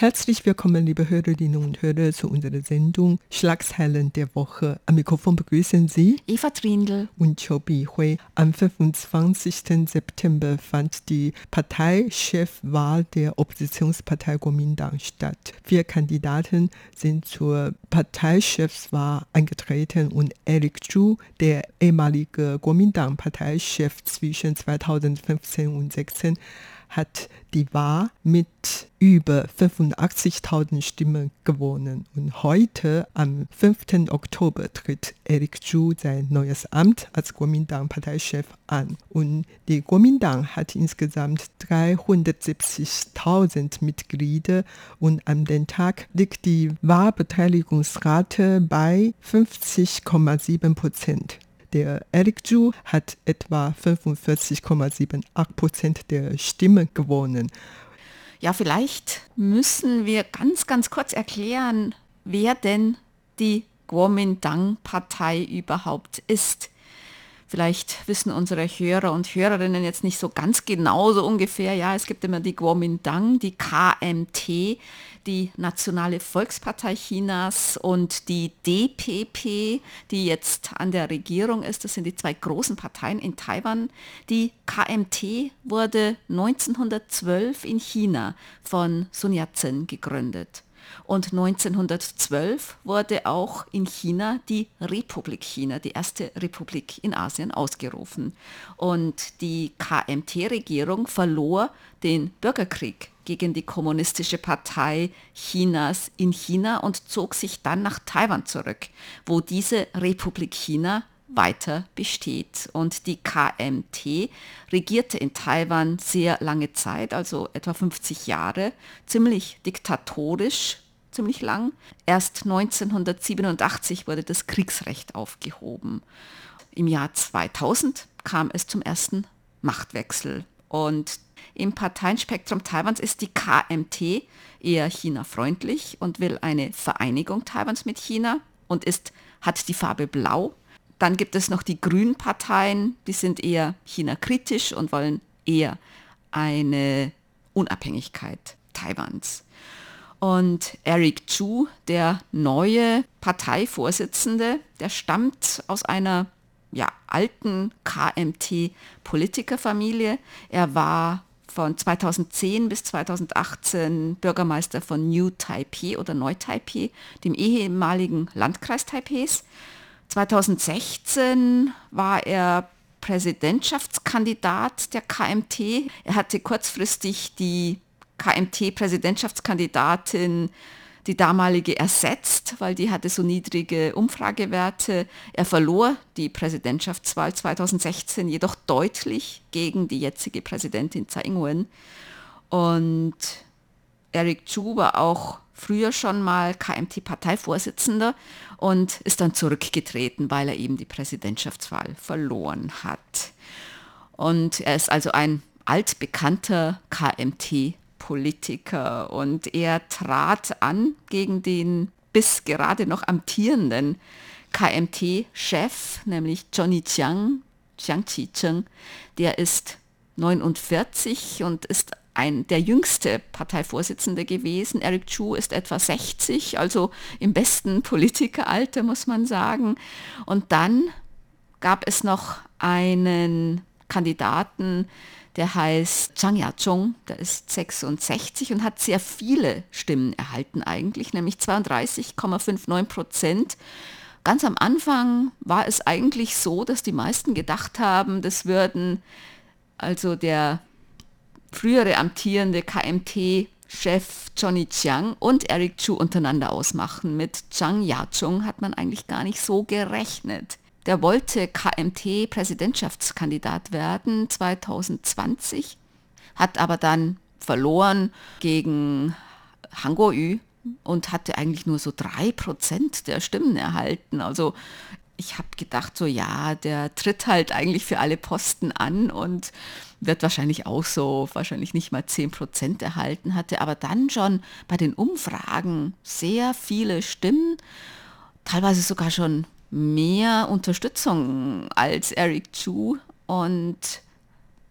Herzlich willkommen, liebe Hörerinnen und Hörer, zu unserer Sendung Schlagzeilen der Woche. Am Mikrofon begrüßen Sie Eva Trindl und Chobi Hui. Am 25. September fand die Parteichefwahl der Oppositionspartei Kuomintang statt. Vier Kandidaten sind zur Parteichefswahl eingetreten und Eric Zhu, der ehemalige Kuomintang-Parteichef zwischen 2015 und 2016, hat die Wahl mit über 85.000 Stimmen gewonnen. Und heute, am 5. Oktober, tritt Eric Zhu sein neues Amt als Kuomintang-Parteichef an. Und die Kuomintang hat insgesamt 370.000 Mitglieder und an dem Tag liegt die Wahlbeteiligungsrate bei 50,7 Prozent. Der Eric Zhu hat etwa 45,78 Prozent der Stimmen gewonnen. Ja, vielleicht müssen wir ganz, ganz kurz erklären, wer denn die Kuomintang-Partei überhaupt ist. Vielleicht wissen unsere Hörer und Hörerinnen jetzt nicht so ganz genau so ungefähr. Ja, es gibt immer die Kuomintang, die KMT, die Nationale Volkspartei Chinas und die DPP, die jetzt an der Regierung ist. Das sind die zwei großen Parteien in Taiwan. Die KMT wurde 1912 in China von Sun Yat-sen gegründet. Und 1912 wurde auch in China die Republik China, die erste Republik in Asien, ausgerufen. Und die KMT-Regierung verlor den Bürgerkrieg gegen die Kommunistische Partei Chinas in China und zog sich dann nach Taiwan zurück, wo diese Republik China weiter besteht. Und die KMT regierte in Taiwan sehr lange Zeit, also etwa 50 Jahre, ziemlich diktatorisch, ziemlich lang. Erst 1987 wurde das Kriegsrecht aufgehoben. Im Jahr 2000 kam es zum ersten Machtwechsel. Und im Parteienspektrum Taiwans ist die KMT eher China-freundlich und will eine Vereinigung Taiwans mit China und ist, hat die Farbe Blau. Dann gibt es noch die Grünen Parteien, die sind eher China-kritisch und wollen eher eine Unabhängigkeit Taiwans. Und Eric Chu, der neue Parteivorsitzende, der stammt aus einer ja, alten KMT-Politikerfamilie. Er war von 2010 bis 2018 Bürgermeister von New Taipei oder Neu Taipei, dem ehemaligen Landkreis Taipehs. 2016 war er Präsidentschaftskandidat der KMT. Er hatte kurzfristig die KMT-Präsidentschaftskandidatin die damalige ersetzt, weil die hatte so niedrige Umfragewerte. Er verlor die Präsidentschaftswahl 2016 jedoch deutlich gegen die jetzige Präsidentin Tsai Ing-wen. Und Eric Chu war auch früher schon mal KMT-Parteivorsitzender und ist dann zurückgetreten, weil er eben die Präsidentschaftswahl verloren hat. Und er ist also ein altbekannter KMT Politiker und er trat an gegen den bis gerade noch amtierenden KMT-Chef, nämlich Johnny Chiang, Chiang Chi-cheng. Der ist 49 und ist ein, der jüngste Parteivorsitzende gewesen. Eric Chu ist etwa 60, also im besten Politikeralter, muss man sagen. Und dann gab es noch einen Kandidaten, der heißt Zhang Yazhong, der ist 66 und hat sehr viele Stimmen erhalten eigentlich, nämlich 32,59 Prozent. Ganz am Anfang war es eigentlich so, dass die meisten gedacht haben, das würden also der frühere amtierende KMT-Chef Johnny Chiang und Eric Chu untereinander ausmachen. Mit Zhang Yazhong hat man eigentlich gar nicht so gerechnet. Der wollte KMT-Präsidentschaftskandidat werden 2020, hat aber dann verloren gegen Hango Yu und hatte eigentlich nur so drei Prozent der Stimmen erhalten. Also ich habe gedacht, so ja, der tritt halt eigentlich für alle Posten an und wird wahrscheinlich auch so, wahrscheinlich nicht mal 10 Prozent erhalten, hatte aber dann schon bei den Umfragen sehr viele Stimmen, teilweise sogar schon mehr Unterstützung als Eric Chu und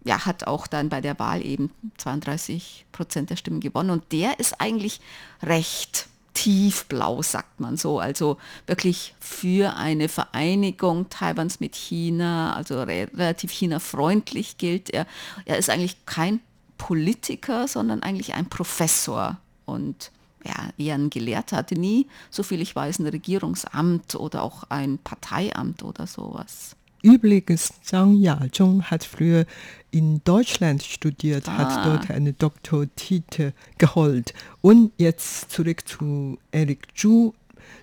ja, hat auch dann bei der Wahl eben 32 Prozent der Stimmen gewonnen. Und der ist eigentlich recht tiefblau, sagt man so. Also wirklich für eine Vereinigung Taiwans mit China, also re relativ China-freundlich gilt er. Er ist eigentlich kein Politiker, sondern eigentlich ein Professor und ja, eher ein Gelehrter, hatte nie, so viel ich weiß, ein Regierungsamt oder auch ein Parteiamt oder sowas. Übrigens, Zhang Yazhong hat früher in Deutschland studiert, ah. hat dort eine Doktortitel geholt. Und jetzt zurück zu Eric Zhu.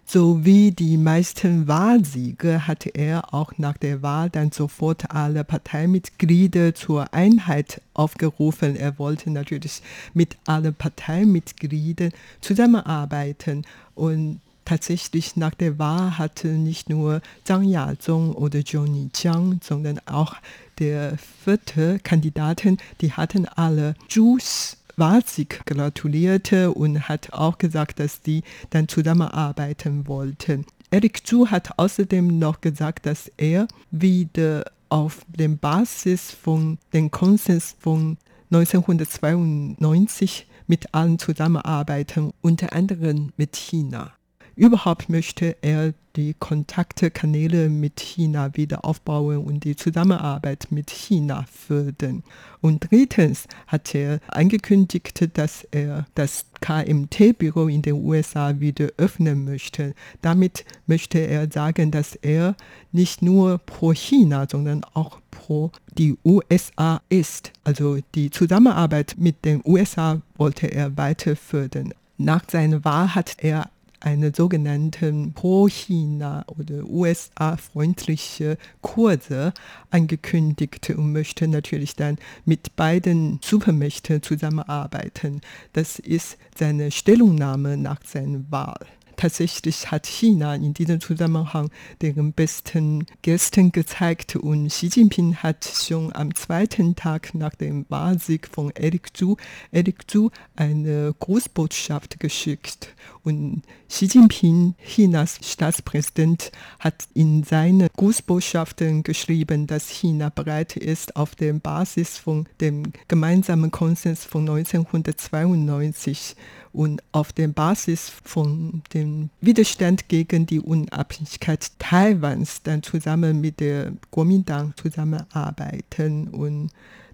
So wie die meisten Wahlsiege hatte er auch nach der Wahl dann sofort alle Parteimitglieder zur Einheit aufgerufen. Er wollte natürlich mit allen Parteimitgliedern zusammenarbeiten und tatsächlich nach der Wahl hatte nicht nur Zhang Yazong oder Johnny Jiang, sondern auch der vierte Kandidaten, die hatten alle Zhus Wahlsieg gratulierte und hat auch gesagt, dass die dann zusammenarbeiten wollten. Eric Zhu hat außerdem noch gesagt, dass er wieder auf der Basis von dem Konsens von 1992 mit allen zusammenarbeiten, unter anderem mit China. Überhaupt möchte er die Kontaktkanäle mit China wieder aufbauen und die Zusammenarbeit mit China fördern. Und drittens hat er angekündigt, dass er das KMT-Büro in den USA wieder öffnen möchte. Damit möchte er sagen, dass er nicht nur pro China, sondern auch pro die USA ist. Also die Zusammenarbeit mit den USA wollte er weiter fördern. Nach seiner Wahl hat er eine sogenannte Pro-China oder USA-freundliche Kurse angekündigt und möchte natürlich dann mit beiden Supermächten zusammenarbeiten. Das ist seine Stellungnahme nach seiner Wahl. Tatsächlich hat China in diesem Zusammenhang den besten Gästen gezeigt und Xi Jinping hat schon am zweiten Tag nach dem Wahlsieg von Eric Zhu, Eric Zhu eine Grußbotschaft geschickt. Und Xi Jinping, Chinas Staatspräsident, hat in seinen Grußbotschaften geschrieben, dass China bereit ist, auf der Basis von dem gemeinsamen Konsens von 1992 und auf der Basis von dem Widerstand gegen die Unabhängigkeit Taiwans dann zusammen mit der Kuomintang zusammenarbeiten und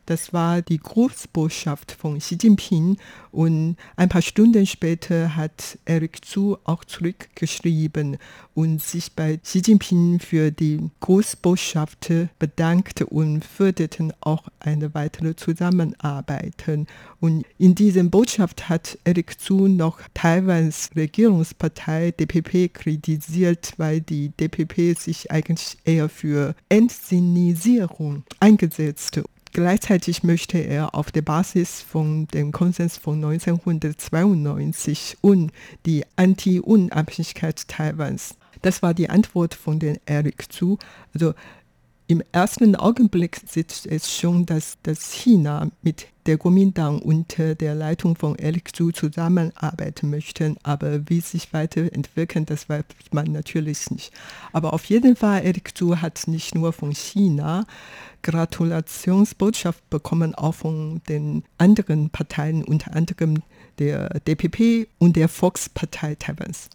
das war die Grußbotschaft von Xi Jinping und ein paar Stunden später hat Eric Zhu auch zurückgeschrieben und sich bei Xi Jinping für die Grußbotschaft bedankt und förderten auch eine weitere Zusammenarbeit. Und in dieser Botschaft hat Eric Zhu noch Taiwans Regierungspartei DPP kritisiert, weil die DPP sich eigentlich eher für Entsinisierung eingesetzt Gleichzeitig möchte er auf der Basis von dem Konsens von 1992 und die Anti-Unabhängigkeit Taiwans. Das war die Antwort von den Eric zu. Also im ersten Augenblick sieht es schon, dass, dass China mit der Kuomintang unter der Leitung von Eric Zhu zusammenarbeiten möchte. Aber wie sich weiterentwickeln, das weiß man natürlich nicht. Aber auf jeden Fall, Eric Zhu hat nicht nur von China Gratulationsbotschaft bekommen, auch von den anderen Parteien, unter anderem der DPP und der Volkspartei Taiwans.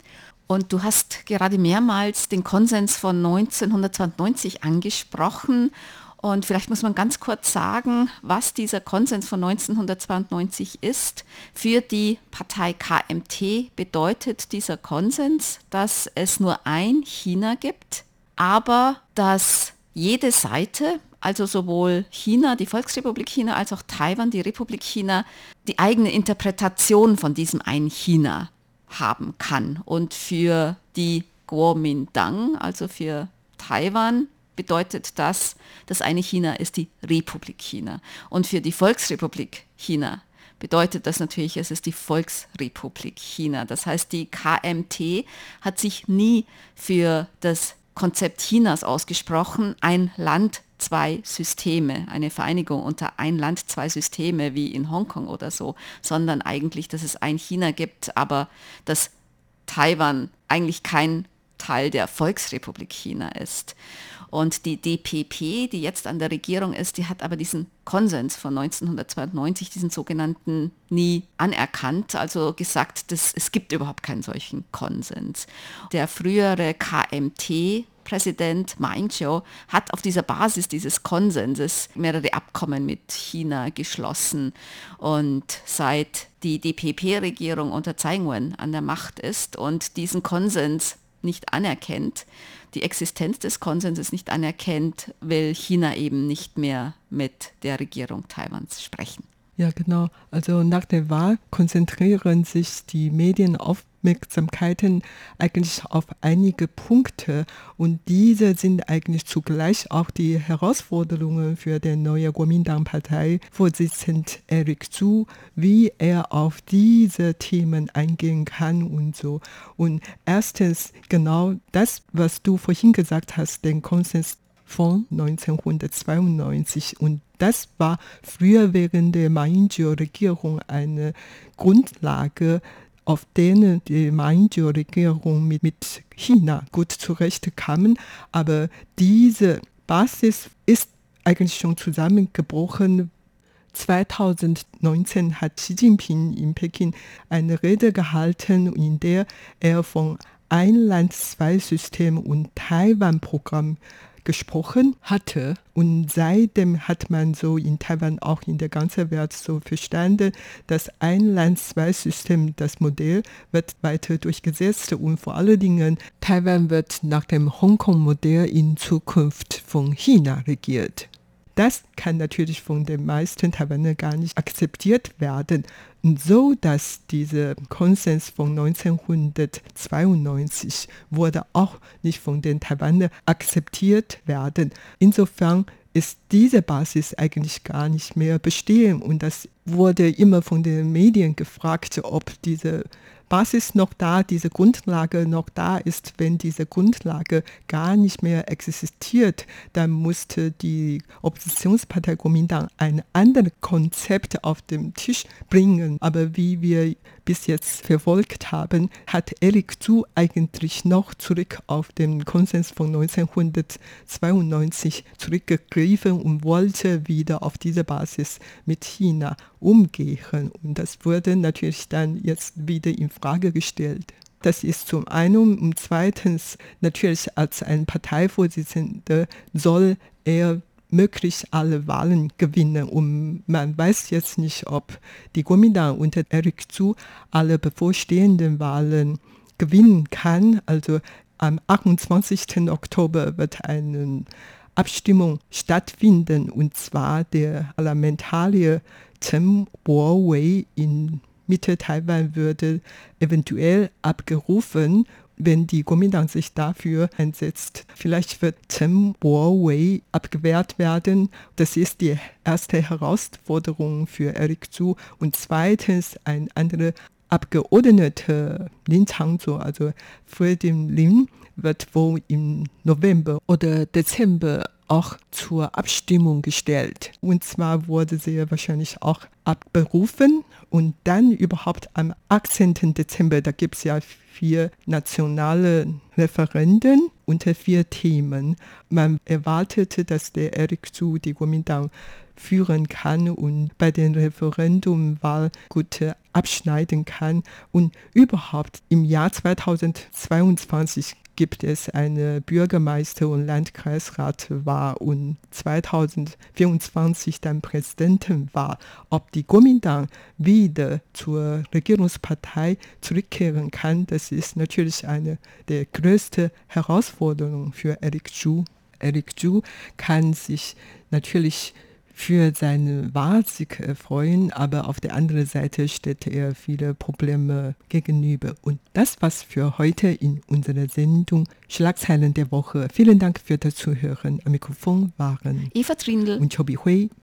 Und du hast gerade mehrmals den Konsens von 1992 angesprochen. Und vielleicht muss man ganz kurz sagen, was dieser Konsens von 1992 ist. Für die Partei KMT bedeutet dieser Konsens, dass es nur ein China gibt, aber dass jede Seite, also sowohl China, die Volksrepublik China, als auch Taiwan, die Republik China, die eigene Interpretation von diesem ein China haben kann. Und für die Kuomintang, also für Taiwan, bedeutet das, das eine China ist die Republik China. Und für die Volksrepublik China bedeutet das natürlich, es ist die Volksrepublik China. Das heißt, die KMT hat sich nie für das Konzept Chinas ausgesprochen, ein Land, zwei Systeme, eine Vereinigung unter ein Land, zwei Systeme wie in Hongkong oder so, sondern eigentlich, dass es ein China gibt, aber dass Taiwan eigentlich kein Teil der Volksrepublik China ist. Und die DPP, die jetzt an der Regierung ist, die hat aber diesen Konsens von 1992, diesen sogenannten, nie anerkannt, also gesagt, dass es gibt überhaupt keinen solchen Konsens. Der frühere KMT, Präsident Ma Ying-jeou hat auf dieser Basis dieses Konsenses mehrere Abkommen mit China geschlossen. Und seit die DPP-Regierung unter Tsai Ing-wen an der Macht ist und diesen Konsens nicht anerkennt, die Existenz des Konsenses nicht anerkennt, will China eben nicht mehr mit der Regierung Taiwans sprechen. Ja, genau. Also nach der Wahl konzentrieren sich die Medien auf Aufmerksamkeiten eigentlich auf einige Punkte und diese sind eigentlich zugleich auch die Herausforderungen für den neuen Kuomintang-Partei-Vorsitzenden Eric Zhu, wie er auf diese Themen eingehen kann und so. Und erstens genau das, was du vorhin gesagt hast, den Konsens von 1992 und das war früher während der Ma Ying-jeou-Regierung eine Grundlage auf denen die Mainjo-Regierung mit, mit China gut zurechtkam. Aber diese Basis ist eigentlich schon zusammengebrochen. 2019 hat Xi Jinping in Peking eine Rede gehalten, in der er von ein Land, zwei System und Taiwan-Programm gesprochen hatte. Und seitdem hat man so in Taiwan auch in der ganzen Welt so verstanden, dass ein Land, zwei System, das Modell wird weiter durchgesetzt und vor allen Dingen Taiwan wird nach dem Hongkong-Modell in Zukunft von China regiert. Das kann natürlich von den meisten Taiwanern gar nicht akzeptiert werden. So, dass dieser Konsens von 1992 wurde auch nicht von den Taiwanern akzeptiert werden. Insofern ist diese Basis eigentlich gar nicht mehr bestehen. Und das wurde immer von den Medien gefragt, ob diese Basis noch da, diese Grundlage noch da ist. Wenn diese Grundlage gar nicht mehr existiert, dann musste die Oppositionspartei Kuomintang ein anderes Konzept auf den Tisch bringen. Aber wie wir bis jetzt verfolgt haben, hat Eric Zhu eigentlich noch zurück auf den Konsens von 1992 zurückgegriffen und wollte wieder auf diese Basis mit China umgehen. Und das wurde natürlich dann jetzt wieder in Frage gestellt. Das ist zum einen und zweitens natürlich als ein Parteivorsitzender soll er möglichst alle Wahlen gewinnen. Und man weiß jetzt nicht, ob die Kuomintang unter Eric Zhu alle bevorstehenden Wahlen gewinnen kann. Also am 28. Oktober wird eine Abstimmung stattfinden und zwar der Parlamentarier Chen Bo-wei in Mitte Taiwan würde eventuell abgerufen, wenn die Kuomintang sich dafür einsetzt. Vielleicht wird Chen Bo-wei abgewehrt werden. Das ist die erste Herausforderung für Eric Zhu. Und zweitens ein anderer Abgeordneter Lin Changzhou, also Friedrich Lin, wird wohl im November oder Dezember auch zur Abstimmung gestellt. Und zwar wurde sie wahrscheinlich auch abberufen und dann überhaupt am 18. Dezember, da gibt es ja vier nationale Referenden unter vier Themen. Man erwartete, dass der Eric Zhu die Kuomintang führen kann und bei den Referendumwahl gut abschneiden kann. Und überhaupt im Jahr 2022 gibt es eine Bürgermeister- und Landkreisratwahl und 2024 dann Präsidentenwahl. Ob die Kuomintang wieder zur Regierungspartei zurückkehren kann, das ist natürlich eine der größten Herausforderungen für Eric Zhu. Eric Zhu kann sich natürlich für seine Wahlsieg freuen, aber auf der anderen Seite stellt er viele Probleme gegenüber. Und das war's für heute in unserer Sendung Schlagzeilen der Woche. Vielen Dank für das Zuhören. Am Mikrofon waren Eva Trindl und Chobi Hui.